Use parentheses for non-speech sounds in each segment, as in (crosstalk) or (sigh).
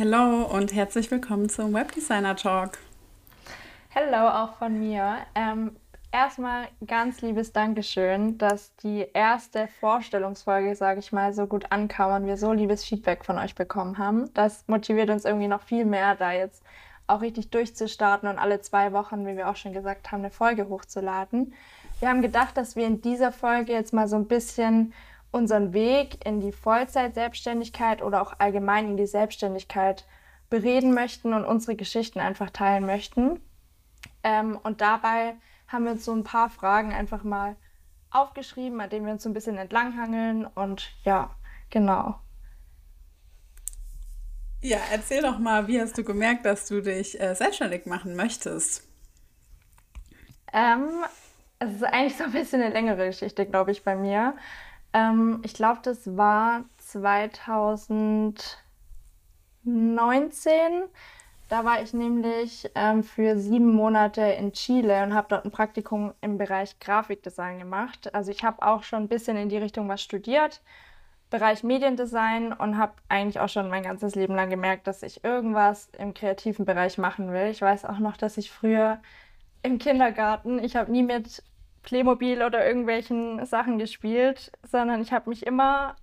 Hallo und herzlich willkommen zum Webdesigner Talk. Hallo auch von mir. Ähm, erstmal ganz liebes Dankeschön, dass die erste Vorstellungsfolge, sage ich mal, so gut ankam und wir so liebes Feedback von euch bekommen haben. Das motiviert uns irgendwie noch viel mehr, da jetzt auch richtig durchzustarten und alle zwei Wochen, wie wir auch schon gesagt haben, eine Folge hochzuladen. Wir haben gedacht, dass wir in dieser Folge jetzt mal so ein bisschen unseren Weg in die Vollzeit-Selbstständigkeit oder auch allgemein in die Selbstständigkeit bereden möchten und unsere Geschichten einfach teilen möchten. Ähm, und dabei haben wir uns so ein paar Fragen einfach mal aufgeschrieben, an denen wir uns so ein bisschen entlanghangeln. Und ja, genau. Ja, erzähl doch mal, wie hast du gemerkt, dass du dich äh, selbstständig machen möchtest? Ähm, es ist eigentlich so ein bisschen eine längere Geschichte, glaube ich, bei mir. Ähm, ich glaube, das war 2019. Da war ich nämlich ähm, für sieben Monate in Chile und habe dort ein Praktikum im Bereich Grafikdesign gemacht. Also ich habe auch schon ein bisschen in die Richtung was studiert, Bereich Mediendesign und habe eigentlich auch schon mein ganzes Leben lang gemerkt, dass ich irgendwas im kreativen Bereich machen will. Ich weiß auch noch, dass ich früher im Kindergarten, ich habe nie mit Playmobil oder irgendwelchen Sachen gespielt, sondern ich habe mich immer,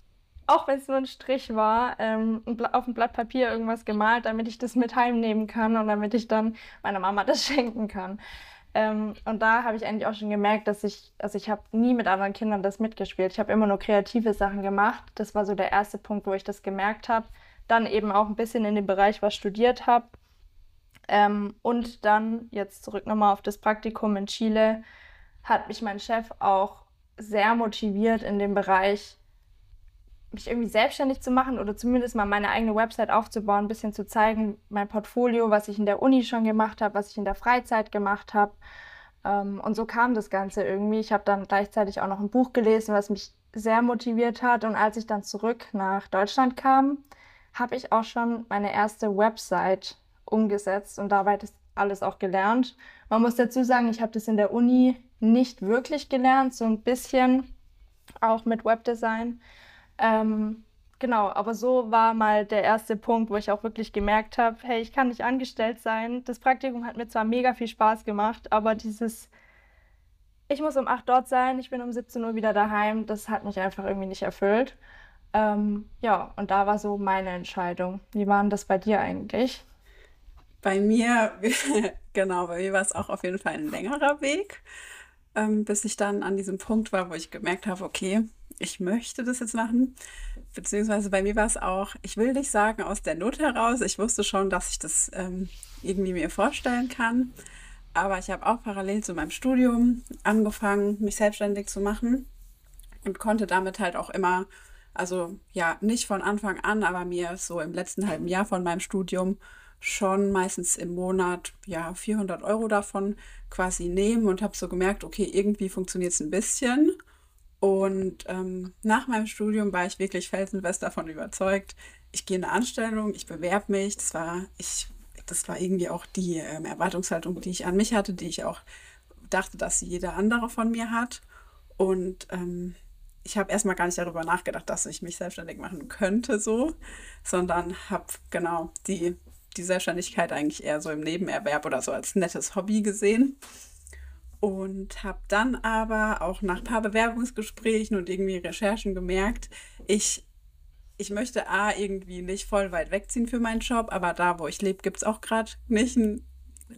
auch wenn es nur ein Strich war, ähm, auf ein Blatt Papier irgendwas gemalt, damit ich das mit heimnehmen kann und damit ich dann meiner Mama (laughs) das schenken kann. Ähm, und da habe ich eigentlich auch schon gemerkt, dass ich, also ich habe nie mit anderen Kindern das mitgespielt. Ich habe immer nur kreative Sachen gemacht. Das war so der erste Punkt, wo ich das gemerkt habe. Dann eben auch ein bisschen in dem Bereich was studiert habe. Ähm, und dann jetzt zurück nochmal auf das Praktikum in Chile hat mich mein Chef auch sehr motiviert in dem Bereich, mich irgendwie selbstständig zu machen oder zumindest mal meine eigene Website aufzubauen, ein bisschen zu zeigen, mein Portfolio, was ich in der Uni schon gemacht habe, was ich in der Freizeit gemacht habe. Ähm, und so kam das Ganze irgendwie. Ich habe dann gleichzeitig auch noch ein Buch gelesen, was mich sehr motiviert hat. Und als ich dann zurück nach Deutschland kam, habe ich auch schon meine erste Website umgesetzt und dabei das alles auch gelernt. Man muss dazu sagen, ich habe das in der Uni nicht wirklich gelernt, so ein bisschen auch mit Webdesign. Ähm, genau, aber so war mal der erste Punkt, wo ich auch wirklich gemerkt habe, hey, ich kann nicht angestellt sein. Das Praktikum hat mir zwar mega viel Spaß gemacht, aber dieses, ich muss um 8 dort sein, ich bin um 17 Uhr wieder daheim, das hat mich einfach irgendwie nicht erfüllt. Ähm, ja, und da war so meine Entscheidung. Wie war denn das bei dir eigentlich? Bei mir, (laughs) genau, bei mir war es auch auf jeden Fall ein längerer Weg ähm, bis ich dann an diesem Punkt war, wo ich gemerkt habe, okay, ich möchte das jetzt machen. Beziehungsweise bei mir war es auch, ich will nicht sagen aus der Not heraus. Ich wusste schon, dass ich das ähm, irgendwie mir vorstellen kann. Aber ich habe auch parallel zu meinem Studium angefangen, mich selbstständig zu machen und konnte damit halt auch immer, also ja, nicht von Anfang an, aber mir so im letzten halben Jahr von meinem Studium schon meistens im Monat ja 400 Euro davon quasi nehmen und habe so gemerkt, okay, irgendwie funktioniert es ein bisschen. Und ähm, nach meinem Studium war ich wirklich felsenfest davon überzeugt, ich gehe in eine Anstellung, ich bewerbe mich. Das war, ich, das war irgendwie auch die ähm, Erwartungshaltung, die ich an mich hatte, die ich auch dachte, dass jeder andere von mir hat. Und ähm, ich habe erstmal gar nicht darüber nachgedacht, dass ich mich selbstständig machen könnte, so, sondern habe genau die die Selbstständigkeit eigentlich eher so im Nebenerwerb oder so als nettes Hobby gesehen. Und habe dann aber auch nach ein paar Bewerbungsgesprächen und irgendwie Recherchen gemerkt, ich, ich möchte A, irgendwie nicht voll weit wegziehen für meinen Job, aber da, wo ich lebe, gibt es auch gerade nicht einen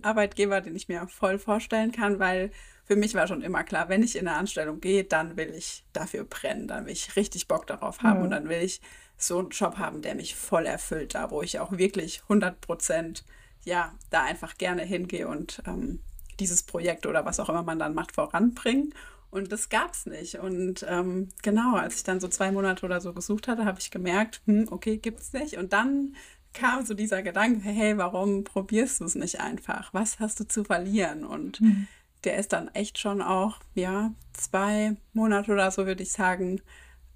Arbeitgeber, den ich mir voll vorstellen kann, weil für mich war schon immer klar, wenn ich in eine Anstellung gehe, dann will ich dafür brennen, dann will ich richtig Bock darauf haben mhm. und dann will ich so einen Job haben, der mich voll erfüllt, da wo ich auch wirklich 100 Prozent, ja, da einfach gerne hingehe und ähm, dieses Projekt oder was auch immer man dann macht, voranbringen. Und das gab es nicht. Und ähm, genau, als ich dann so zwei Monate oder so gesucht hatte, habe ich gemerkt, hm, okay, gibt es nicht. Und dann kam so dieser Gedanke, hey, warum probierst du es nicht einfach? Was hast du zu verlieren? Und mhm. der ist dann echt schon auch, ja, zwei Monate oder so, würde ich sagen,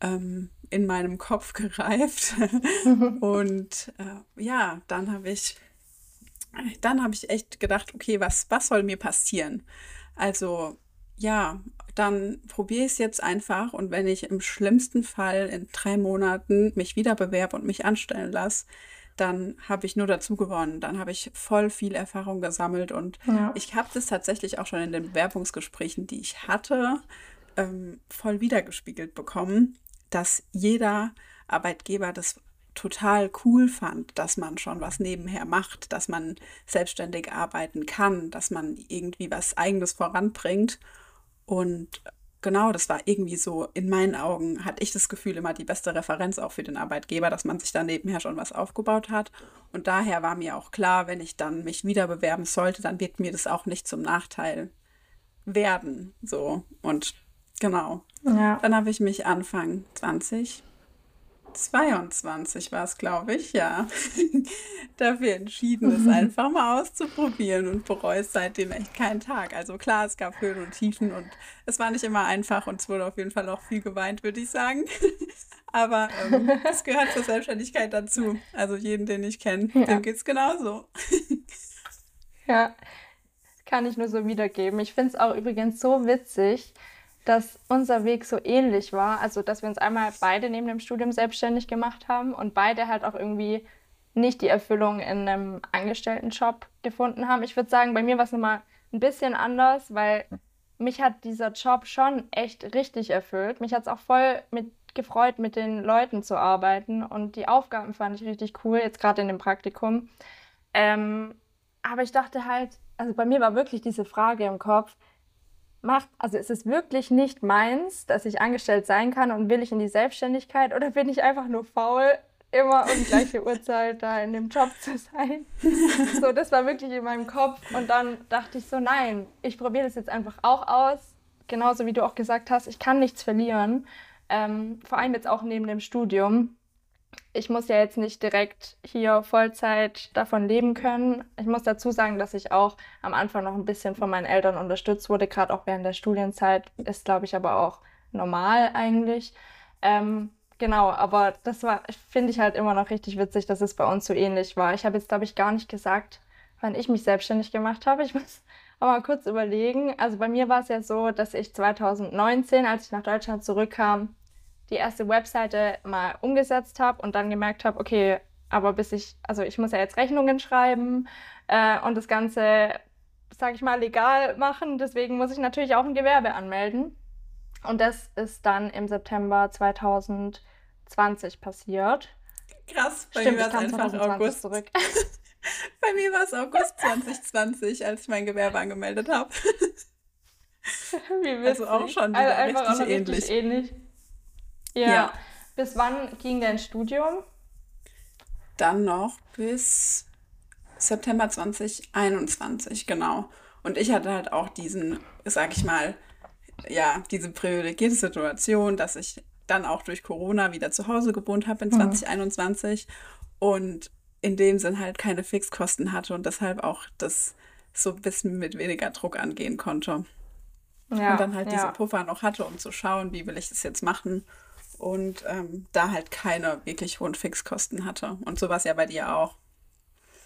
ähm, in meinem Kopf gereift. (laughs) und äh, ja, dann habe ich, dann habe ich echt gedacht, okay, was, was soll mir passieren? Also ja, dann probiere ich es jetzt einfach und wenn ich im schlimmsten Fall in drei Monaten mich wieder bewerbe und mich anstellen lasse, dann habe ich nur dazu gewonnen. Dann habe ich voll viel Erfahrung gesammelt und ja. ich habe das tatsächlich auch schon in den Bewerbungsgesprächen, die ich hatte, ähm, voll wiedergespiegelt bekommen, dass jeder Arbeitgeber das total cool fand, dass man schon was nebenher macht, dass man selbstständig arbeiten kann, dass man irgendwie was eigenes voranbringt. Und genau, das war irgendwie so, in meinen Augen hatte ich das Gefühl, immer die beste Referenz auch für den Arbeitgeber, dass man sich da nebenher schon was aufgebaut hat. Und daher war mir auch klar, wenn ich dann mich wieder bewerben sollte, dann wird mir das auch nicht zum Nachteil werden. So. Und genau. Ja. Dann habe ich mich Anfang 20 22 war es, glaube ich, ja. (laughs) Dafür entschieden, es einfach mal auszuprobieren und bereue es seitdem echt keinen Tag. Also klar, es gab Höhen und Tiefen und es war nicht immer einfach und es wurde auf jeden Fall auch viel geweint, würde ich sagen. (laughs) Aber ähm, das (laughs) gehört zur Selbstständigkeit dazu. Also jeden, den ich kenne, ja. dem geht es genauso. ja, kann ich nur so wiedergeben. Ich finde es auch übrigens so witzig, dass unser Weg so ähnlich war. Also, dass wir uns einmal beide neben dem Studium selbstständig gemacht haben und beide halt auch irgendwie nicht die Erfüllung in einem Angestelltenjob gefunden haben. Ich würde sagen, bei mir war es nochmal ein bisschen anders, weil mich hat dieser Job schon echt richtig erfüllt. Mich hat es auch voll mit gefreut, mit den Leuten zu arbeiten und die Aufgaben fand ich richtig cool, jetzt gerade in dem Praktikum. Ähm, aber ich dachte halt, also bei mir war wirklich diese Frage im Kopf, macht, also ist es wirklich nicht meins, dass ich angestellt sein kann und will ich in die Selbstständigkeit oder bin ich einfach nur faul, immer um gleiche (laughs) Uhrzeit da in dem Job zu sein? so, das war wirklich in meinem Kopf und dann dachte ich so, nein, ich probiere das jetzt einfach auch aus. Genauso wie du auch gesagt hast, ich kann nichts verlieren. Ähm, vor allem jetzt auch neben dem Studium ich muss ja jetzt nicht direkt hier Vollzeit davon leben können. Ich muss dazu sagen, dass ich auch am Anfang noch ein bisschen von meinen Eltern unterstützt wurde, gerade auch während der Studienzeit. Ist, glaube ich, aber auch normal eigentlich. Ähm, genau, aber das war, finde ich halt immer noch richtig witzig, dass es bei uns so ähnlich war. Ich habe jetzt, glaube ich, gar nicht gesagt, wann ich mich selbstständig gemacht habe. Ich muss (laughs) aber mal kurz überlegen. Also bei mir war es ja so, dass ich 2019, als ich nach Deutschland zurückkam, die erste Webseite mal umgesetzt habe und dann gemerkt habe, okay, aber bis ich, also ich muss ja jetzt Rechnungen schreiben äh, und das Ganze, sage ich mal, legal machen. Deswegen muss ich natürlich auch ein Gewerbe anmelden. Und das ist dann im September 2020 passiert. Krass, bei Stimmt, mir war es einfach August. Zurück. (laughs) bei mir war es August 2020, als ich mein Gewerbe angemeldet habe. (laughs) Wie witzig. Also auch schon wieder also richtig, auch ähnlich. richtig ähnlich. Ja. ja. Bis wann ging dein Studium? Dann noch bis September 2021, genau. Und ich hatte halt auch diesen, sag ich mal, ja, diese privilegierte Situation, dass ich dann auch durch Corona wieder zu Hause gewohnt habe in 2021 mhm. und in dem Sinn halt keine Fixkosten hatte und deshalb auch das so ein bisschen mit weniger Druck angehen konnte. Ja, und dann halt ja. diese Puffer noch hatte, um zu schauen, wie will ich das jetzt machen und ähm, da halt keine wirklich hohen Fixkosten hatte. Und so war es ja bei dir auch.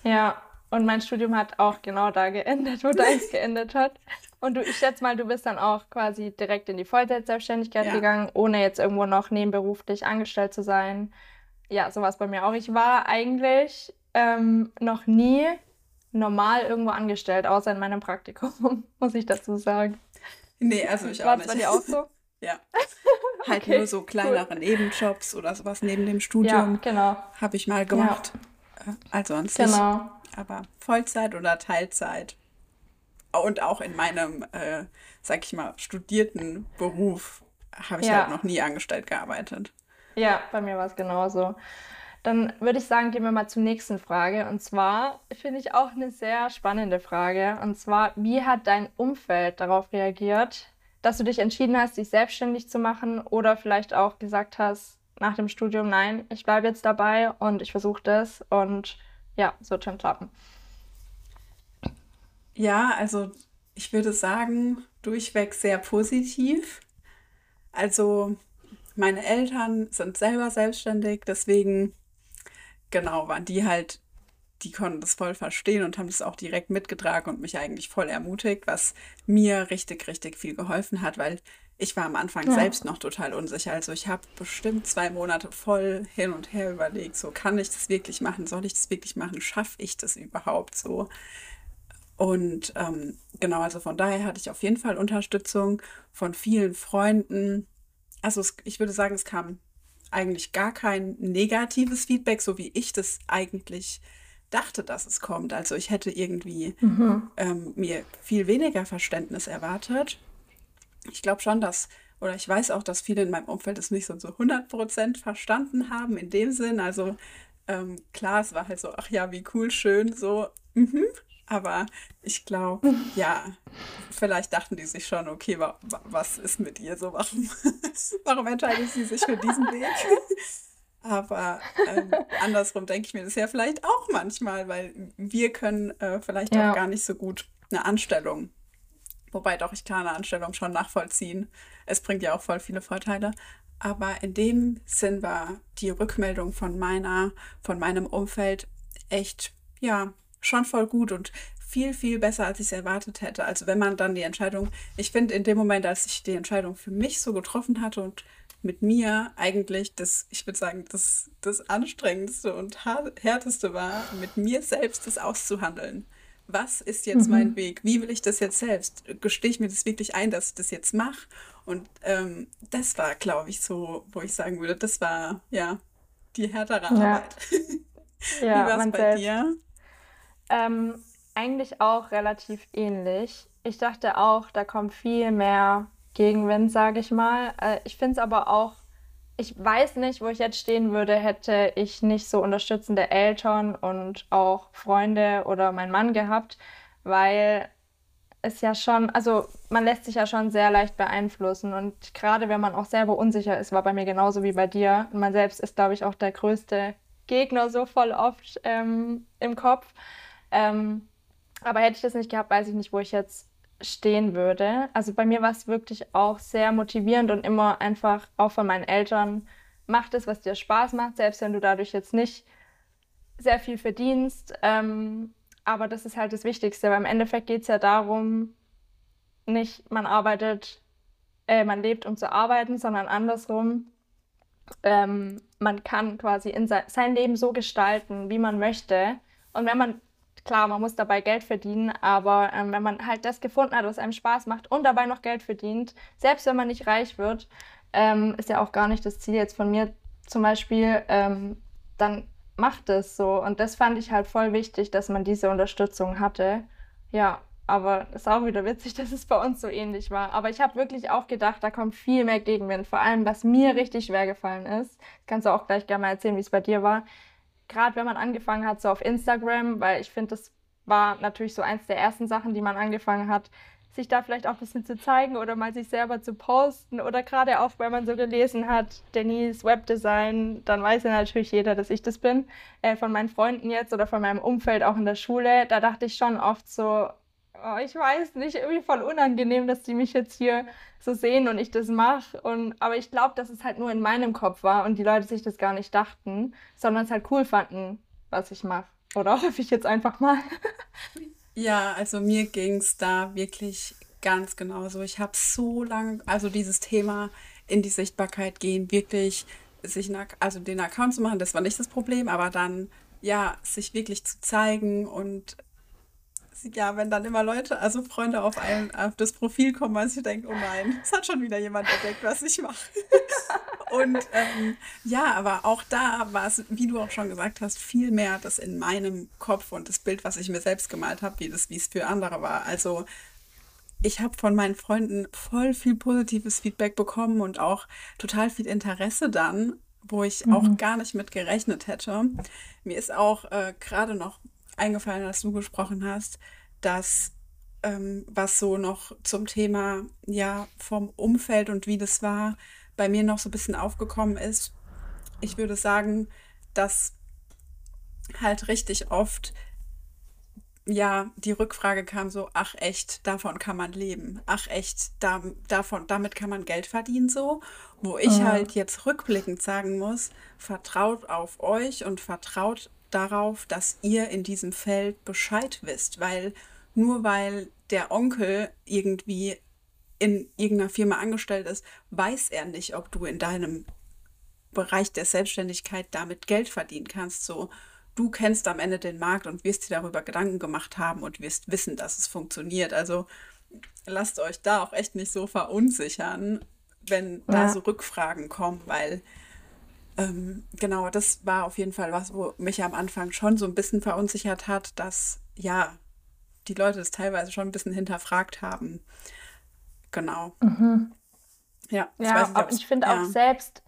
Ja, und mein Studium hat auch genau da geendet, wo deins (laughs) geendet hat. Und du, ich schätze mal, du bist dann auch quasi direkt in die Vollzeitselbstständigkeit ja. gegangen, ohne jetzt irgendwo noch nebenberuflich angestellt zu sein. Ja, so war es bei mir auch. Ich war eigentlich ähm, noch nie normal irgendwo angestellt, außer in meinem Praktikum, (laughs) muss ich dazu sagen. Nee, also ich auch war nicht. War bei dir auch so? (laughs) Ja. (laughs) halt okay, nur so kleinere cool. Nebenjobs oder sowas neben dem Studium. Ja, genau. Habe ich mal gemacht. Ja. Äh, also sonst genau. Aber Vollzeit oder Teilzeit. Und auch in meinem, äh, sag ich mal, studierten Beruf habe ich ja. halt noch nie angestellt gearbeitet. Ja, bei mir war es genauso. Dann würde ich sagen, gehen wir mal zur nächsten Frage. Und zwar finde ich auch eine sehr spannende Frage. Und zwar, wie hat dein Umfeld darauf reagiert, dass du dich entschieden hast, dich selbstständig zu machen oder vielleicht auch gesagt hast nach dem Studium, nein, ich bleibe jetzt dabei und ich versuche das und ja, so schon klappen. Ja, also ich würde sagen, durchweg sehr positiv. Also meine Eltern sind selber selbstständig, deswegen genau waren die halt die konnten das voll verstehen und haben das auch direkt mitgetragen und mich eigentlich voll ermutigt, was mir richtig, richtig viel geholfen hat, weil ich war am Anfang ja. selbst noch total unsicher. Also ich habe bestimmt zwei Monate voll hin und her überlegt, so kann ich das wirklich machen, soll ich das wirklich machen, schaffe ich das überhaupt so. Und ähm, genau, also von daher hatte ich auf jeden Fall Unterstützung von vielen Freunden. Also es, ich würde sagen, es kam eigentlich gar kein negatives Feedback, so wie ich das eigentlich dachte, dass es kommt. Also ich hätte irgendwie mhm. ähm, mir viel weniger Verständnis erwartet ich glaube schon, dass, oder ich weiß auch, dass viele in meinem Umfeld es nicht so zu 100% verstanden haben, in dem Sinn. Also ähm, klar, es war halt so, ach ja, wie cool, schön, so, mhm. Aber ich glaube, ja, vielleicht dachten die sich schon, okay, wa was ist mit ihr so? Warum, (laughs) warum entscheidet sie sich für diesen Weg? (laughs) Aber ähm, (laughs) andersrum denke ich mir das ja vielleicht auch manchmal, weil wir können äh, vielleicht ja. auch gar nicht so gut eine Anstellung Wobei doch, ich kann eine Anstellung schon nachvollziehen. Es bringt ja auch voll viele Vorteile. Aber in dem Sinn war die Rückmeldung von meiner, von meinem Umfeld echt, ja, schon voll gut und viel, viel besser, als ich es erwartet hätte. Also wenn man dann die Entscheidung, ich finde in dem Moment, als ich die Entscheidung für mich so getroffen hatte und mit mir eigentlich das, ich würde sagen, das, das anstrengendste und härteste war, mit mir selbst das auszuhandeln was ist jetzt mhm. mein Weg? Wie will ich das jetzt selbst? Gestehe ich mir das wirklich ein, dass ich das jetzt mache? Und ähm, das war, glaube ich, so, wo ich sagen würde, das war ja die härtere ja. Arbeit. (laughs) ja, Wie war es bei selbst. dir? Ähm, eigentlich auch relativ ähnlich. Ich dachte auch, da kommt viel mehr Gegenwind, sage ich mal. Äh, ich finde es aber auch ich weiß nicht, wo ich jetzt stehen würde, hätte ich nicht so unterstützende Eltern und auch Freunde oder meinen Mann gehabt, weil es ja schon, also man lässt sich ja schon sehr leicht beeinflussen und gerade wenn man auch selber unsicher ist, war bei mir genauso wie bei dir. Und man selbst ist, glaube ich, auch der größte Gegner so voll oft ähm, im Kopf. Ähm, aber hätte ich das nicht gehabt, weiß ich nicht, wo ich jetzt stehen würde. Also bei mir war es wirklich auch sehr motivierend und immer einfach auch von meinen Eltern, mach das, was dir Spaß macht, selbst wenn du dadurch jetzt nicht sehr viel verdienst. Ähm, aber das ist halt das Wichtigste, weil im Endeffekt geht es ja darum, nicht man arbeitet, äh, man lebt, um zu arbeiten, sondern andersrum. Ähm, man kann quasi in se sein Leben so gestalten, wie man möchte. Und wenn man Klar, man muss dabei Geld verdienen, aber ähm, wenn man halt das gefunden hat, was einem Spaß macht und dabei noch Geld verdient, selbst wenn man nicht reich wird, ähm, ist ja auch gar nicht das Ziel jetzt von mir zum Beispiel, ähm, dann macht es so. Und das fand ich halt voll wichtig, dass man diese Unterstützung hatte. Ja, aber es ist auch wieder witzig, (laughs) dass es bei uns so ähnlich war. Aber ich habe wirklich auch gedacht, da kommt viel mehr Gegenwind. Vor allem, was mir richtig schwer gefallen ist. Kannst du auch gleich gerne mal erzählen, wie es bei dir war gerade wenn man angefangen hat, so auf Instagram, weil ich finde, das war natürlich so eins der ersten Sachen, die man angefangen hat, sich da vielleicht auch ein bisschen zu zeigen oder mal sich selber zu posten oder gerade auch, wenn man so gelesen hat, Denise Webdesign, dann weiß ja natürlich jeder, dass ich das bin, äh, von meinen Freunden jetzt oder von meinem Umfeld auch in der Schule, da dachte ich schon oft so, oh, ich weiß nicht, irgendwie voll unangenehm, dass die mich jetzt hier so sehen und ich das mache. Und, aber ich glaube, dass es halt nur in meinem Kopf war und die Leute sich das gar nicht dachten, sondern es halt cool fanden, was ich mache. Oder hoffe ich jetzt einfach mal. (laughs) ja, also mir ging es da wirklich ganz genauso. Ich habe so lange, also dieses Thema in die Sichtbarkeit gehen, wirklich sich, also den Account zu machen, das war nicht das Problem, aber dann ja, sich wirklich zu zeigen und ja, wenn dann immer Leute, also Freunde auf, ein, auf das Profil kommen, weil sie denken, oh nein, es hat schon wieder jemand entdeckt, was ich mache. (laughs) Und ähm, ja, aber auch da war es, wie du auch schon gesagt hast, viel mehr das in meinem Kopf und das Bild, was ich mir selbst gemalt habe, wie das, wie es für andere war. Also ich habe von meinen Freunden voll viel positives Feedback bekommen und auch total viel Interesse dann, wo ich mhm. auch gar nicht mit gerechnet hätte. Mir ist auch äh, gerade noch eingefallen, als du gesprochen hast, dass ähm, was so noch zum Thema ja vom Umfeld und wie das war, bei mir noch so ein bisschen aufgekommen ist. Ich würde sagen, dass halt richtig oft ja die Rückfrage kam so, ach echt, davon kann man leben. Ach echt, da, davon, damit kann man Geld verdienen so. Wo ich mhm. halt jetzt rückblickend sagen muss, vertraut auf euch und vertraut darauf, dass ihr in diesem Feld Bescheid wisst, weil nur weil der Onkel irgendwie in irgendeiner Firma angestellt ist, weiß er nicht, ob du in deinem Bereich der Selbstständigkeit damit Geld verdienen kannst. So, du kennst am Ende den Markt und wirst dir darüber Gedanken gemacht haben und wirst wissen, dass es funktioniert. Also lasst euch da auch echt nicht so verunsichern, wenn ja. da so Rückfragen kommen, weil ähm, genau, das war auf jeden Fall was, wo mich am Anfang schon so ein bisschen verunsichert hat, dass ja, die Leute das teilweise schon ein bisschen hinterfragt haben. Genau. Mhm. Ja, ja nicht, ich finde ja. auch selbst,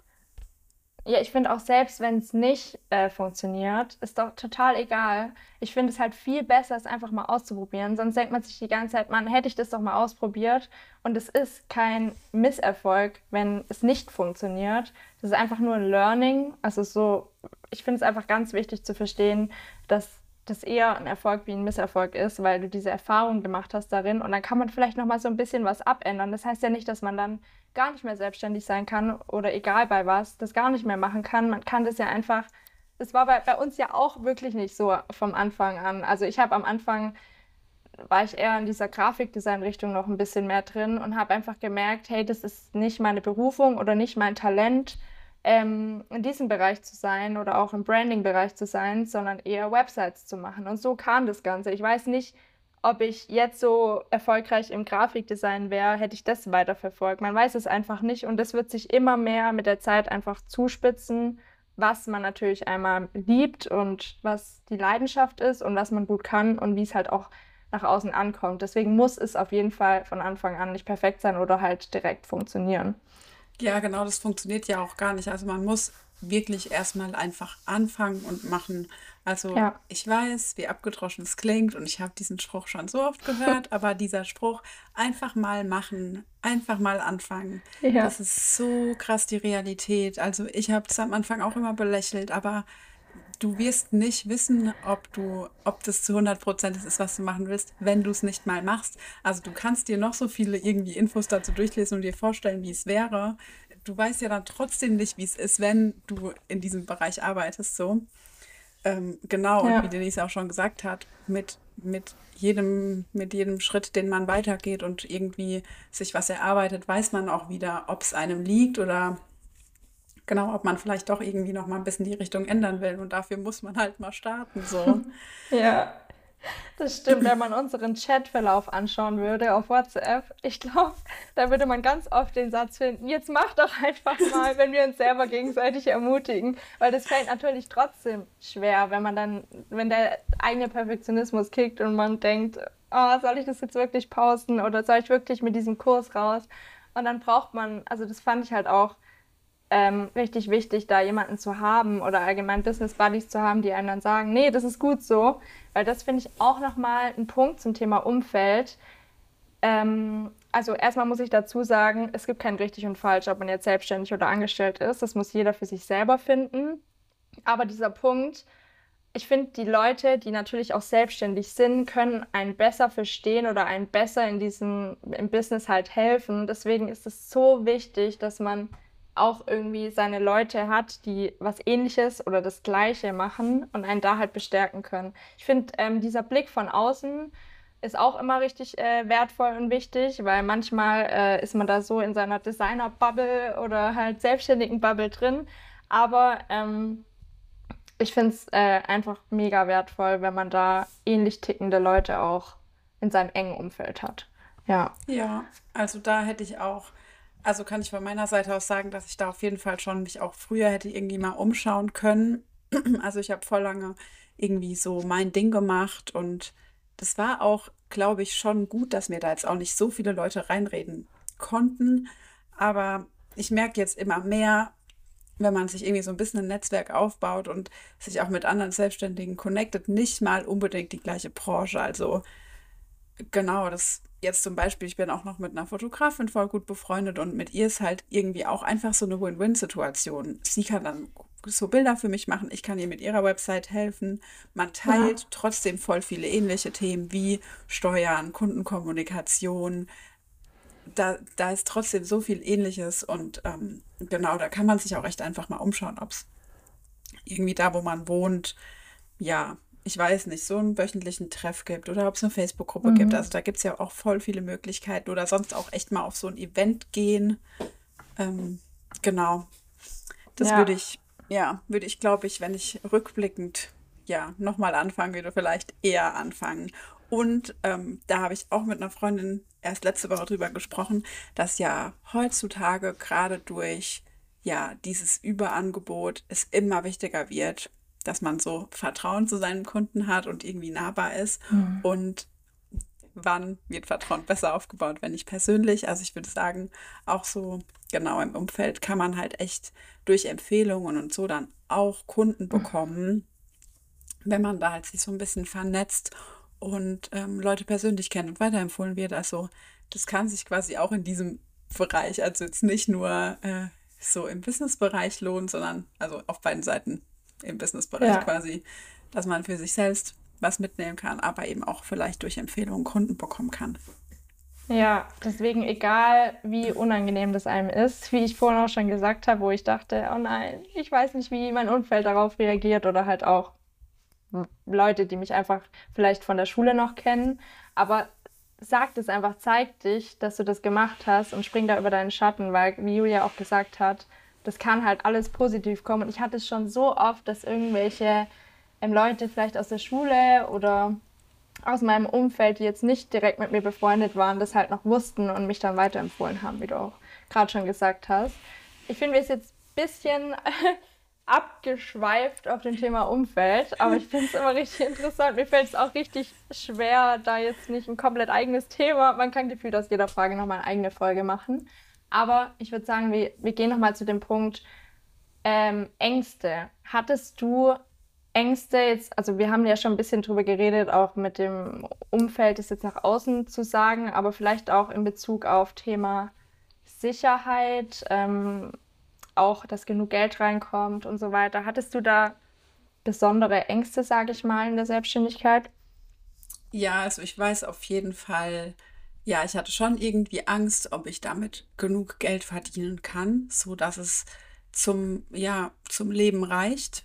ja, ich finde auch selbst, wenn es nicht äh, funktioniert, ist doch total egal. Ich finde es halt viel besser, es einfach mal auszuprobieren. Sonst denkt man sich die ganze Zeit, man hätte ich das doch mal ausprobiert. Und es ist kein Misserfolg, wenn es nicht funktioniert. Das ist einfach nur ein Learning. Also so, ich finde es einfach ganz wichtig zu verstehen, dass das eher ein Erfolg wie ein Misserfolg ist, weil du diese Erfahrung gemacht hast darin und dann kann man vielleicht noch mal so ein bisschen was abändern. Das heißt ja nicht, dass man dann gar nicht mehr selbstständig sein kann oder egal bei was, das gar nicht mehr machen kann. Man kann das ja einfach, das war bei, bei uns ja auch wirklich nicht so vom Anfang an. Also ich habe am Anfang, war ich eher in dieser Grafikdesign-Richtung noch ein bisschen mehr drin und habe einfach gemerkt, hey, das ist nicht meine Berufung oder nicht mein Talent, ähm, in diesem Bereich zu sein oder auch im Branding-Bereich zu sein, sondern eher Websites zu machen. Und so kam das Ganze. Ich weiß nicht, ob ich jetzt so erfolgreich im Grafikdesign wäre, hätte ich das weiterverfolgt. Man weiß es einfach nicht und das wird sich immer mehr mit der Zeit einfach zuspitzen, was man natürlich einmal liebt und was die Leidenschaft ist und was man gut kann und wie es halt auch nach außen ankommt. Deswegen muss es auf jeden Fall von Anfang an nicht perfekt sein oder halt direkt funktionieren. Ja, genau, das funktioniert ja auch gar nicht. Also man muss wirklich erstmal einfach anfangen und machen. Also ja. ich weiß, wie abgedroschen es klingt und ich habe diesen Spruch schon so oft gehört, (laughs) aber dieser Spruch, einfach mal machen, einfach mal anfangen, ja. das ist so krass die Realität. Also ich habe es am Anfang auch immer belächelt, aber du wirst nicht wissen, ob du, ob das zu 100 Prozent ist, was du machen willst, wenn du es nicht mal machst. Also du kannst dir noch so viele irgendwie Infos dazu durchlesen und dir vorstellen, wie es wäre. Du weißt ja dann trotzdem nicht, wie es ist, wenn du in diesem Bereich arbeitest, so. Ähm, genau, ja. und wie Denise auch schon gesagt hat, mit, mit, jedem, mit jedem Schritt, den man weitergeht und irgendwie sich was erarbeitet, weiß man auch wieder, ob es einem liegt oder genau, ob man vielleicht doch irgendwie noch mal ein bisschen die Richtung ändern will. Und dafür muss man halt mal starten. So. (laughs) ja, das stimmt. Wenn man unseren Chatverlauf anschauen würde auf WhatsApp, ich glaube, da würde man ganz oft den Satz finden, jetzt mach doch einfach mal, wenn wir uns selber gegenseitig ermutigen. Weil das fällt natürlich trotzdem schwer, wenn man dann, wenn der eigene Perfektionismus kickt und man denkt, oh, soll ich das jetzt wirklich pausen oder soll ich wirklich mit diesem Kurs raus? Und dann braucht man, also das fand ich halt auch ähm, richtig wichtig, da jemanden zu haben oder allgemein Business Buddies zu haben, die einem dann sagen, nee, das ist gut so, weil das finde ich auch nochmal ein Punkt zum Thema Umfeld. Ähm, also erstmal muss ich dazu sagen, es gibt kein richtig und falsch, ob man jetzt selbstständig oder angestellt ist. Das muss jeder für sich selber finden. Aber dieser Punkt, ich finde, die Leute, die natürlich auch selbstständig sind, können einen besser verstehen oder einen besser in diesem im Business halt helfen. Deswegen ist es so wichtig, dass man auch irgendwie seine Leute hat, die was ähnliches oder das gleiche machen und einen da halt bestärken können. Ich finde, ähm, dieser Blick von außen ist auch immer richtig äh, wertvoll und wichtig, weil manchmal äh, ist man da so in seiner Designer-Bubble oder halt selbstständigen Bubble drin. Aber ähm, ich finde es äh, einfach mega wertvoll, wenn man da ähnlich tickende Leute auch in seinem engen Umfeld hat. Ja. Ja, also da hätte ich auch also kann ich von meiner Seite aus sagen, dass ich da auf jeden Fall schon mich auch früher hätte irgendwie mal umschauen können. (clears throat) Also ich habe voll lange irgendwie so mein Ding gemacht und das war auch, glaube ich, schon gut, dass mir da jetzt auch nicht so viele Leute reinreden konnten. Aber ich merke jetzt immer mehr, wenn man sich irgendwie so ein bisschen ein Netzwerk aufbaut und sich auch mit anderen Selbstständigen connectet, nicht mal unbedingt die gleiche Branche. Also genau, das jetzt zum Beispiel, ich bin auch noch mit einer Fotografin voll gut befreundet und mit ihr ist halt irgendwie auch einfach so eine Win-Win-Situation. Sie kann dann so Bilder für mich machen, ich kann ihr mit ihrer Website helfen. Man teilt ja. trotzdem voll viele ähnliche Themen wie Steuern, Kundenkommunikation. Da, da ist trotzdem so viel Ähnliches und ähm, genau, da kann man sich auch echt einfach mal umschauen, ob es irgendwie da, wo man wohnt, ja, ich weiß nicht, so einen wöchentlichen Treff gibt oder ob es eine Facebook-Gruppe mhm. gibt. Also da gibt es ja auch voll viele Möglichkeiten oder sonst auch echt mal auf so ein Event gehen. Ähm, genau. Das ja. würde ich, ja, würde ich, glaube ich, wenn ich rückblickend ja nochmal anfangen würde, vielleicht eher anfangen. Und ähm, da habe ich auch mit einer Freundin erst letzte Woche drüber gesprochen, dass ja heutzutage gerade durch ja dieses Überangebot es immer wichtiger wird, dass man so Vertrauen zu seinem Kunden hat und irgendwie nahbar ist. Mhm. Und wann wird Vertrauen besser aufgebaut, wenn nicht persönlich? Also ich würde sagen, auch so genau im Umfeld kann man halt echt durch Empfehlungen und so dann auch Kunden mhm. bekommen, wenn man da halt sich so ein bisschen vernetzt und ähm, Leute persönlich kennt und weiterempfohlen wird. Also das kann sich quasi auch in diesem Bereich, also jetzt nicht nur äh, so im Businessbereich lohnen, sondern also auf beiden Seiten im Businessbereich ja. quasi, dass man für sich selbst was mitnehmen kann, aber eben auch vielleicht durch Empfehlungen Kunden bekommen kann. Ja, deswegen egal, wie unangenehm das einem ist, wie ich vorhin auch schon gesagt habe, wo ich dachte, oh nein, ich weiß nicht, wie mein Umfeld darauf reagiert oder halt auch Leute, die mich einfach vielleicht von der Schule noch kennen, aber sag es einfach, zeig dich, dass du das gemacht hast und spring da über deinen Schatten, weil, wie Julia auch gesagt hat, das kann halt alles positiv kommen. Und ich hatte es schon so oft, dass irgendwelche ähm, Leute vielleicht aus der Schule oder aus meinem Umfeld, die jetzt nicht direkt mit mir befreundet waren, das halt noch wussten und mich dann weiterempfohlen haben, wie du auch gerade schon gesagt hast. Ich finde, wir sind jetzt ein bisschen (laughs) abgeschweift auf dem Thema Umfeld, aber ich finde es immer richtig interessant. Mir fällt es auch richtig schwer, da jetzt nicht ein komplett eigenes Thema. Man kann gefühlt aus jeder Frage nochmal eine eigene Folge machen. Aber ich würde sagen, wir, wir gehen nochmal zu dem Punkt ähm, Ängste. Hattest du Ängste jetzt, also wir haben ja schon ein bisschen drüber geredet, auch mit dem Umfeld, das jetzt nach außen zu sagen, aber vielleicht auch in Bezug auf Thema Sicherheit, ähm, auch, dass genug Geld reinkommt und so weiter. Hattest du da besondere Ängste, sage ich mal, in der Selbstständigkeit? Ja, also ich weiß auf jeden Fall, ja, ich hatte schon irgendwie Angst, ob ich damit genug Geld verdienen kann, so dass es zum, ja, zum Leben reicht.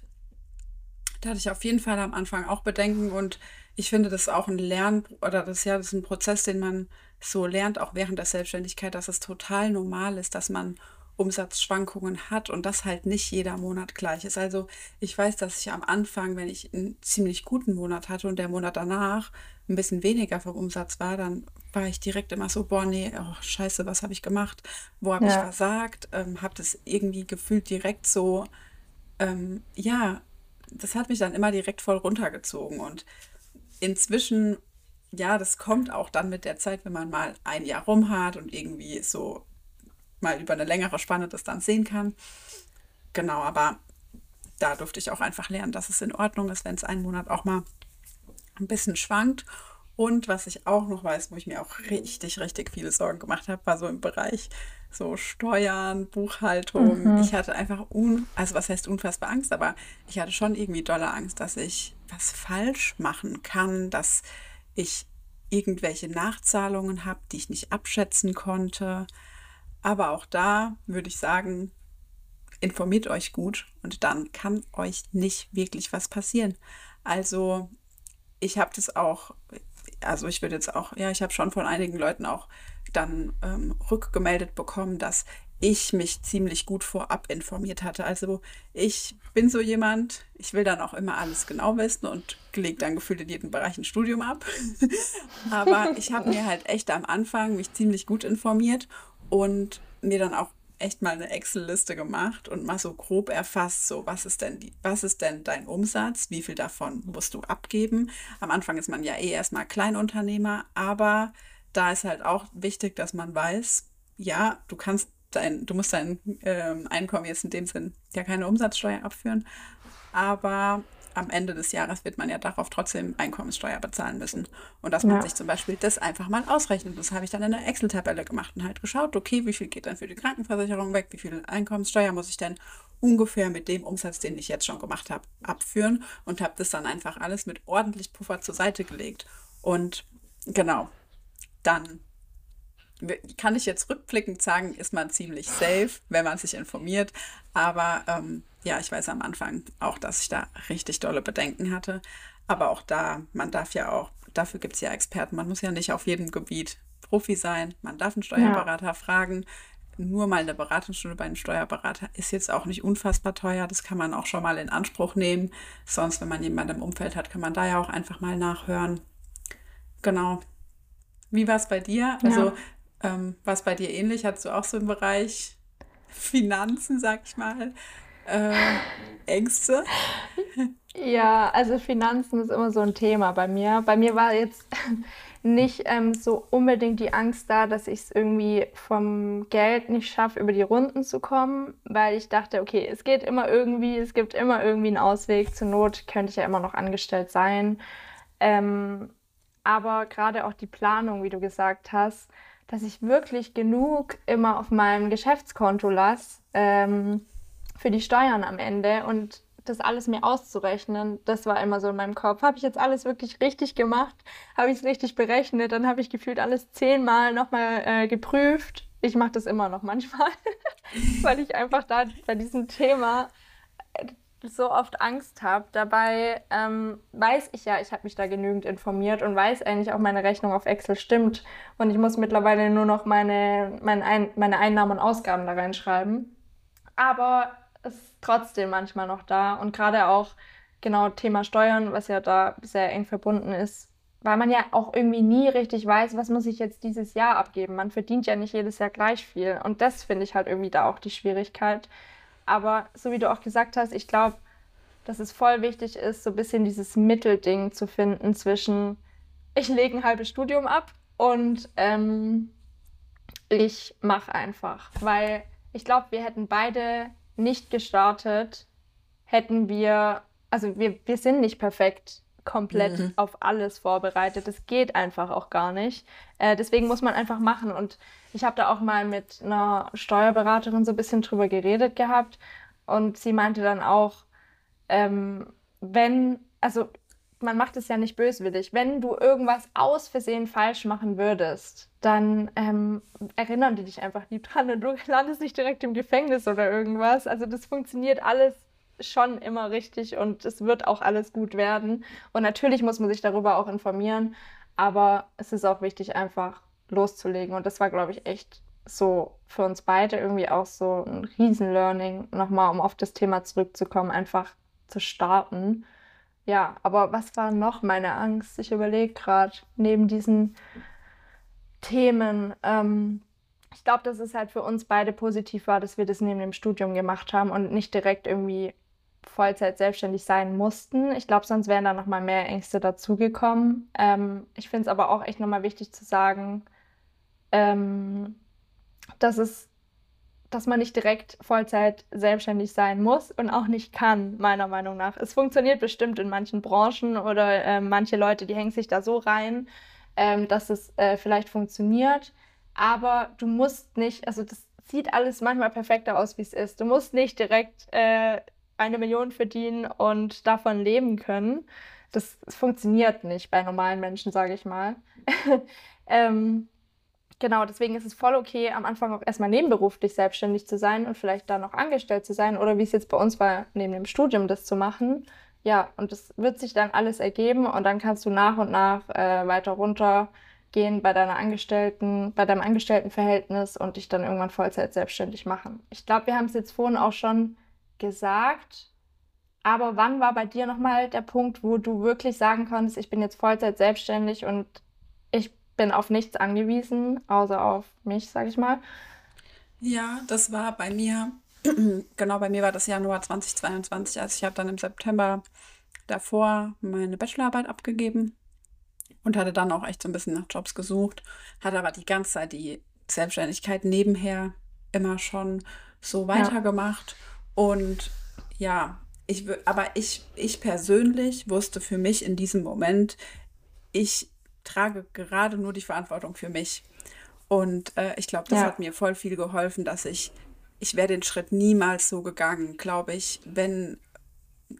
Da hatte ich auf jeden Fall am Anfang auch Bedenken und ich finde das auch ein Lern- oder das ja, das ist ein Prozess, den man so lernt, auch während der Selbstständigkeit, dass es total normal ist, dass man Umsatzschwankungen hat und das halt nicht jeder Monat gleich ist. Also ich weiß, dass ich am Anfang, wenn ich einen ziemlich guten Monat hatte und der Monat danach ein bisschen weniger vom Umsatz war, dann war ich direkt immer so, boah, nee, oh, scheiße, was habe ich gemacht? Wo habe ja. ich versagt? Ähm, habe das irgendwie gefühlt direkt so, ähm, ja, das hat mich dann immer direkt voll runtergezogen. Und inzwischen, ja, das kommt auch dann mit der Zeit, wenn man mal ein Jahr rum hat und irgendwie so mal über eine längere Spanne das dann sehen kann. Genau, aber da durfte ich auch einfach lernen, dass es in Ordnung ist, wenn es einen Monat auch mal ein bisschen schwankt. Und was ich auch noch weiß, wo ich mir auch richtig, richtig viele Sorgen gemacht habe, war so im Bereich so Steuern, Buchhaltung. Mhm. Ich hatte einfach, un, also was heißt unfassbar Angst, aber ich hatte schon irgendwie dolle Angst, dass ich was falsch machen kann, dass ich irgendwelche Nachzahlungen habe, die ich nicht abschätzen konnte. Aber auch da würde ich sagen, informiert euch gut und dann kann euch nicht wirklich was passieren. Also ich habe das auch, also ich würde jetzt auch, ja, ich habe schon von einigen Leuten auch dann ähm, rückgemeldet bekommen, dass ich mich ziemlich gut vorab informiert hatte. Also ich bin so jemand, ich will dann auch immer alles genau wissen und lege dann gefühlt in jedem Bereich ein Studium ab. (laughs) Aber ich habe mir halt echt am Anfang mich ziemlich gut informiert und mir dann auch echt mal eine Excel-Liste gemacht und mal so grob erfasst, so was ist denn die, was ist denn dein Umsatz, wie viel davon musst du abgeben. Am Anfang ist man ja eh erstmal Kleinunternehmer, aber da ist halt auch wichtig, dass man weiß, ja, du kannst dein, du musst dein äh, Einkommen jetzt in dem Sinn ja keine Umsatzsteuer abführen, aber am Ende des Jahres wird man ja darauf trotzdem Einkommenssteuer bezahlen müssen. Und dass man ja. sich zum Beispiel das einfach mal ausrechnet. Das habe ich dann in der Excel-Tabelle gemacht und halt geschaut, okay, wie viel geht dann für die Krankenversicherung weg, wie viel Einkommenssteuer muss ich denn ungefähr mit dem Umsatz, den ich jetzt schon gemacht habe, abführen und habe das dann einfach alles mit ordentlich Puffer zur Seite gelegt. Und genau, dann kann ich jetzt rückblickend sagen, ist man ziemlich safe, wenn man sich informiert. Aber ähm, ja, ich weiß am Anfang auch, dass ich da richtig dolle Bedenken hatte. Aber auch da, man darf ja auch, dafür gibt es ja Experten, man muss ja nicht auf jedem Gebiet Profi sein. Man darf einen Steuerberater ja. fragen. Nur mal eine Beratungsstunde bei einem Steuerberater ist jetzt auch nicht unfassbar teuer. Das kann man auch schon mal in Anspruch nehmen. Sonst, wenn man jemanden im Umfeld hat, kann man da ja auch einfach mal nachhören. Genau. Wie war es bei dir? Also, ja. ähm, war es bei dir ähnlich? Hattest du auch so im Bereich Finanzen, sag ich mal, äh, Ängste? Ja, also Finanzen ist immer so ein Thema bei mir. Bei mir war jetzt (laughs) nicht ähm, so unbedingt die Angst da, dass ich es irgendwie vom Geld nicht schaffe, über die Runden zu kommen, weil ich dachte, okay, es geht immer irgendwie, es gibt immer irgendwie einen Ausweg. Zur Not könnte ich ja immer noch angestellt sein. Ähm, aber gerade auch die Planung, wie du gesagt hast, dass ich wirklich genug immer auf meinem Geschäftskonto lasse ähm, für die Steuern am Ende und das alles mir auszurechnen, das war immer so in meinem Kopf. Habe ich jetzt alles wirklich richtig gemacht? Habe ich es richtig berechnet? Dann habe ich gefühlt alles zehnmal nochmal äh, geprüft. Ich mache das immer noch manchmal, (laughs) weil ich einfach da bei diesem Thema äh, so oft Angst habe. Dabei ähm, weiß ich ja, ich habe mich da genügend informiert und weiß eigentlich auch, meine Rechnung auf Excel stimmt. Und ich muss mittlerweile nur noch meine, meine, Ein meine Einnahmen und Ausgaben da reinschreiben. Aber trotzdem manchmal noch da. Und gerade auch genau Thema Steuern, was ja da sehr eng verbunden ist, weil man ja auch irgendwie nie richtig weiß, was muss ich jetzt dieses Jahr abgeben. Man verdient ja nicht jedes Jahr gleich viel. Und das finde ich halt irgendwie da auch die Schwierigkeit. Aber so wie du auch gesagt hast, ich glaube, dass es voll wichtig ist, so ein bisschen dieses Mittelding zu finden zwischen, ich lege ein halbes Studium ab und ähm, ich mache einfach. Weil ich glaube, wir hätten beide nicht gestartet, hätten wir, also wir, wir sind nicht perfekt komplett mhm. auf alles vorbereitet. Das geht einfach auch gar nicht. Äh, deswegen muss man einfach machen. Und ich habe da auch mal mit einer Steuerberaterin so ein bisschen drüber geredet gehabt. Und sie meinte dann auch, ähm, wenn, also man macht es ja nicht böswillig. Wenn du irgendwas aus Versehen falsch machen würdest, dann ähm, erinnern die dich einfach lieb dran und du (laughs) landest nicht direkt im Gefängnis oder irgendwas. Also das funktioniert alles schon immer richtig und es wird auch alles gut werden. Und natürlich muss man sich darüber auch informieren, aber es ist auch wichtig, einfach loszulegen. Und das war, glaube ich, echt so für uns beide irgendwie auch so ein Riesen-Learning, nochmal, um auf das Thema zurückzukommen, einfach zu starten ja, aber was war noch meine Angst? Ich überlege gerade neben diesen Themen. Ähm, ich glaube, dass es halt für uns beide positiv war, dass wir das neben dem Studium gemacht haben und nicht direkt irgendwie Vollzeit selbstständig sein mussten. Ich glaube, sonst wären da noch mal mehr Ängste dazugekommen. Ähm, ich finde es aber auch echt noch mal wichtig zu sagen, ähm, dass es dass man nicht direkt Vollzeit selbstständig sein muss und auch nicht kann, meiner Meinung nach. Es funktioniert bestimmt in manchen Branchen oder äh, manche Leute, die hängen sich da so rein, ähm, dass es äh, vielleicht funktioniert. Aber du musst nicht, also das sieht alles manchmal perfekter aus, wie es ist. Du musst nicht direkt äh, eine Million verdienen und davon leben können. Das funktioniert nicht bei normalen Menschen, sage ich mal. (laughs) ähm, Genau, deswegen ist es voll okay, am Anfang auch erstmal nebenberuflich selbstständig zu sein und vielleicht da noch angestellt zu sein oder wie es jetzt bei uns war, neben dem Studium das zu machen. Ja, und das wird sich dann alles ergeben und dann kannst du nach und nach äh, weiter runtergehen bei deiner Angestellten, bei deinem Angestelltenverhältnis und dich dann irgendwann Vollzeit selbstständig machen. Ich glaube, wir haben es jetzt vorhin auch schon gesagt, aber wann war bei dir nochmal der Punkt, wo du wirklich sagen konntest, ich bin jetzt Vollzeit selbstständig und ich bin auf nichts angewiesen, außer auf mich, sag ich mal. Ja, das war bei mir, (clears throat) genau bei mir war das Januar 2022. Also ich habe dann im September davor meine Bachelorarbeit abgegeben und hatte dann auch echt so ein bisschen nach Jobs gesucht, hatte aber die ganze Zeit die Selbstständigkeit nebenher immer schon so weitergemacht. Ja. Und ja, ich, aber ich, ich persönlich wusste für mich in diesem Moment, ich trage gerade nur die Verantwortung für mich. Und äh, ich glaube, das ja. hat mir voll viel geholfen, dass ich, ich wäre den Schritt niemals so gegangen, glaube ich, wenn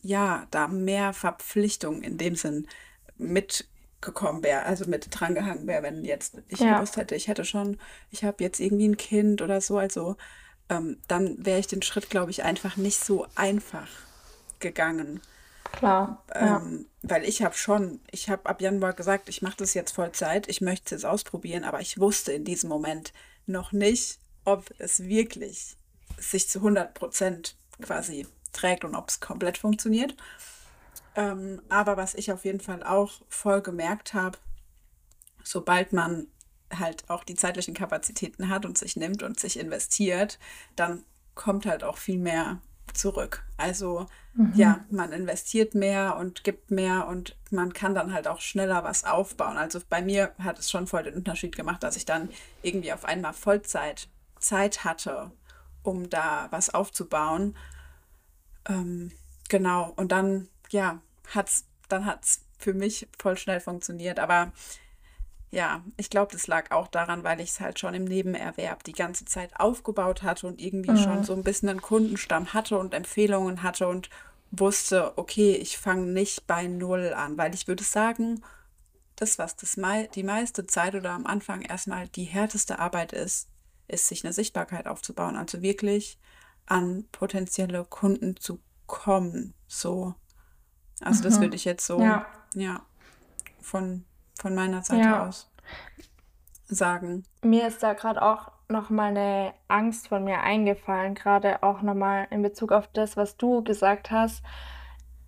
ja, da mehr Verpflichtung in dem Sinn mitgekommen wäre, also mit drangehangen wäre, wenn jetzt ich ja. gewusst hätte, ich hätte schon, ich habe jetzt irgendwie ein Kind oder so, also ähm, dann wäre ich den Schritt, glaube ich, einfach nicht so einfach gegangen. Klar. Ähm, weil ich habe schon, ich habe ab Januar gesagt, ich mache das jetzt Vollzeit, ich möchte es ausprobieren, aber ich wusste in diesem Moment noch nicht, ob es wirklich sich zu 100 Prozent quasi trägt und ob es komplett funktioniert. Ähm, aber was ich auf jeden Fall auch voll gemerkt habe, sobald man halt auch die zeitlichen Kapazitäten hat und sich nimmt und sich investiert, dann kommt halt auch viel mehr zurück. Also mhm. ja, man investiert mehr und gibt mehr und man kann dann halt auch schneller was aufbauen. Also bei mir hat es schon voll den Unterschied gemacht, dass ich dann irgendwie auf einmal Vollzeit Zeit hatte, um da was aufzubauen. Ähm, genau, und dann, ja, hat's, dann hat es für mich voll schnell funktioniert. Aber ja, ich glaube, das lag auch daran, weil ich es halt schon im Nebenerwerb die ganze Zeit aufgebaut hatte und irgendwie mhm. schon so ein bisschen einen Kundenstamm hatte und Empfehlungen hatte und wusste, okay, ich fange nicht bei Null an, weil ich würde sagen, das, was das mei die meiste Zeit oder am Anfang erstmal die härteste Arbeit ist, ist, sich eine Sichtbarkeit aufzubauen. Also wirklich an potenzielle Kunden zu kommen. So. Also mhm. das würde ich jetzt so, ja, ja von von meiner Seite ja. aus sagen. Mir ist da gerade auch noch mal eine Angst von mir eingefallen, gerade auch noch mal in Bezug auf das, was du gesagt hast.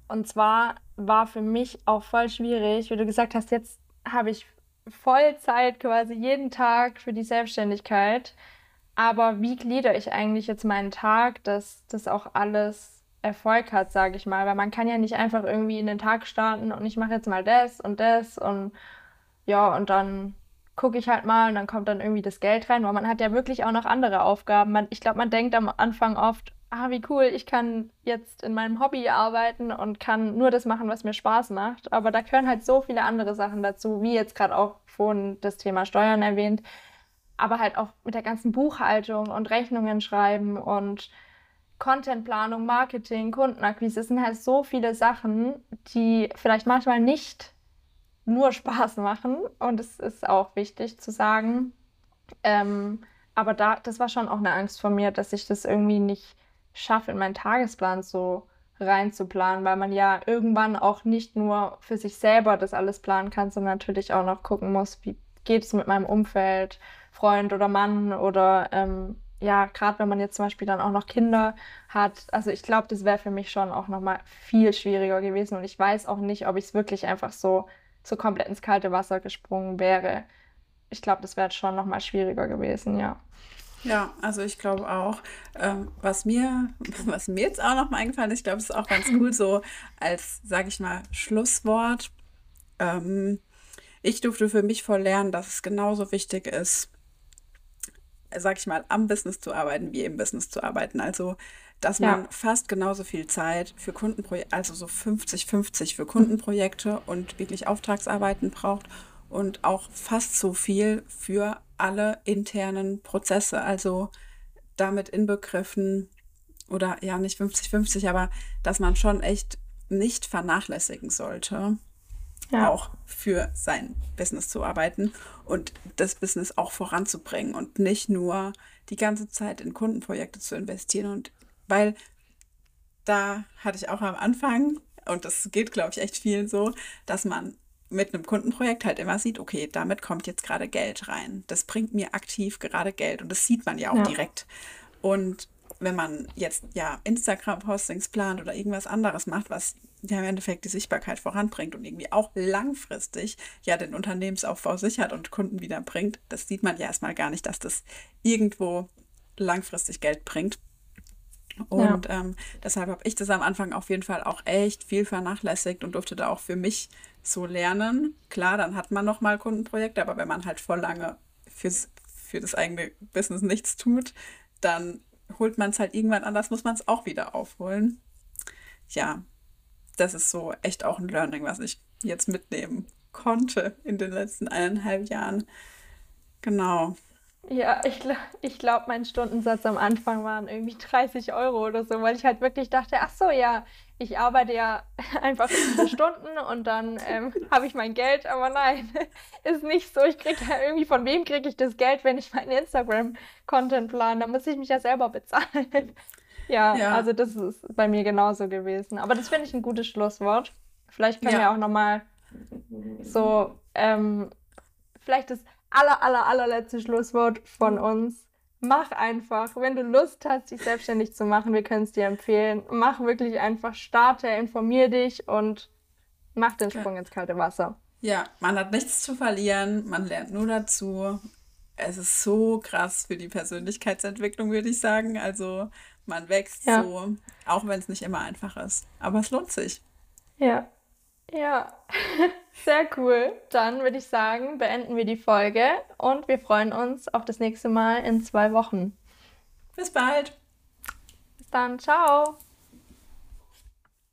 Und zwar war für mich auch voll schwierig, wie du gesagt hast, jetzt habe ich Vollzeit quasi jeden Tag für die Selbstständigkeit. Aber wie glieder ich eigentlich jetzt meinen Tag, dass das auch alles Erfolg hat, sage ich mal? Weil man kann ja nicht einfach irgendwie in den Tag starten und ich mache jetzt mal das und das und ja, und dann gucke ich halt mal und dann kommt dann irgendwie das Geld rein, weil man hat ja wirklich auch noch andere Aufgaben. Man, ich glaube, man denkt am Anfang oft, ah, wie cool, ich kann jetzt in meinem Hobby arbeiten und kann nur das machen, was mir Spaß macht. Aber da gehören halt so viele andere Sachen dazu, wie jetzt gerade auch vorhin das Thema Steuern erwähnt, aber halt auch mit der ganzen Buchhaltung und Rechnungen schreiben und Contentplanung, Marketing, Kundenakquise. Es sind halt so viele Sachen, die vielleicht manchmal nicht nur Spaß machen und es ist auch wichtig zu sagen. Ähm, aber da, das war schon auch eine Angst von mir, dass ich das irgendwie nicht schaffe, in meinen Tagesplan so reinzuplanen, weil man ja irgendwann auch nicht nur für sich selber das alles planen kann, sondern natürlich auch noch gucken muss, wie geht es mit meinem Umfeld, Freund oder Mann oder ähm, ja, gerade wenn man jetzt zum Beispiel dann auch noch Kinder hat. Also ich glaube, das wäre für mich schon auch nochmal viel schwieriger gewesen und ich weiß auch nicht, ob ich es wirklich einfach so so komplett ins kalte Wasser gesprungen wäre. Ich glaube, das wäre schon noch mal schwieriger gewesen, ja. Ja, also ich glaube auch, ähm, was mir, (laughs) was mir jetzt auch noch mal eingefallen ist, ich glaube, es ist auch ganz cool so als, sage ich mal, Schlusswort. Ähm, ich durfte für mich voll lernen, dass es genauso wichtig ist, sag ich mal, am Business zu arbeiten, wie im Business zu arbeiten. Also dass ja. man fast genauso viel Zeit für Kundenprojekte, also so 50-50 für Kundenprojekte und wirklich Auftragsarbeiten braucht und auch fast so viel für alle internen Prozesse. Also damit inbegriffen, oder ja, nicht 50-50, aber dass man schon echt nicht vernachlässigen sollte, ja. auch für sein Business zu arbeiten und das Business auch voranzubringen und nicht nur die ganze Zeit in Kundenprojekte zu investieren und weil da hatte ich auch am Anfang, und das geht, glaube ich, echt vielen so, dass man mit einem Kundenprojekt halt immer sieht, okay, damit kommt jetzt gerade Geld rein. Das bringt mir aktiv gerade Geld und das sieht man ja auch ja. direkt. Und wenn man jetzt ja Instagram-Postings plant oder irgendwas anderes macht, was ja im Endeffekt die Sichtbarkeit voranbringt und irgendwie auch langfristig ja den Unternehmensaufbau sichert und Kunden wiederbringt, das sieht man ja erstmal gar nicht, dass das irgendwo langfristig Geld bringt. Und ja. ähm, deshalb habe ich das am Anfang auf jeden Fall auch echt viel vernachlässigt und durfte da auch für mich so lernen. Klar, dann hat man nochmal Kundenprojekte, aber wenn man halt voll lange fürs, für das eigene Business nichts tut, dann holt man es halt irgendwann anders, muss man es auch wieder aufholen. Ja, das ist so echt auch ein Learning, was ich jetzt mitnehmen konnte in den letzten eineinhalb Jahren. Genau. Ja, ich, ich glaube, mein Stundensatz am Anfang waren irgendwie 30 Euro oder so, weil ich halt wirklich dachte, ach so, ja, ich arbeite ja (laughs) einfach diese Stunden und dann ähm, (laughs) habe ich mein Geld, aber nein, (laughs) ist nicht so. Ich kriege ja irgendwie, von wem kriege ich das Geld, wenn ich meinen Instagram-Content plane? Da muss ich mich ja selber bezahlen. Ja, ja, also das ist bei mir genauso gewesen. Aber das finde ich ein gutes Schlusswort. Vielleicht können ja. wir auch nochmal so, ähm, vielleicht das aller, aller, allerletzte Schlusswort von uns. Mach einfach, wenn du Lust hast, dich selbstständig zu machen, wir können es dir empfehlen. Mach wirklich einfach, starte, informier dich und mach den Sprung ja. ins kalte Wasser. Ja, man hat nichts zu verlieren, man lernt nur dazu. Es ist so krass für die Persönlichkeitsentwicklung, würde ich sagen. Also man wächst ja. so, auch wenn es nicht immer einfach ist. Aber es lohnt sich. Ja, ja, (laughs) sehr cool. Dann würde ich sagen, beenden wir die Folge und wir freuen uns auf das nächste Mal in zwei Wochen. Bis bald. Bis dann. Ciao.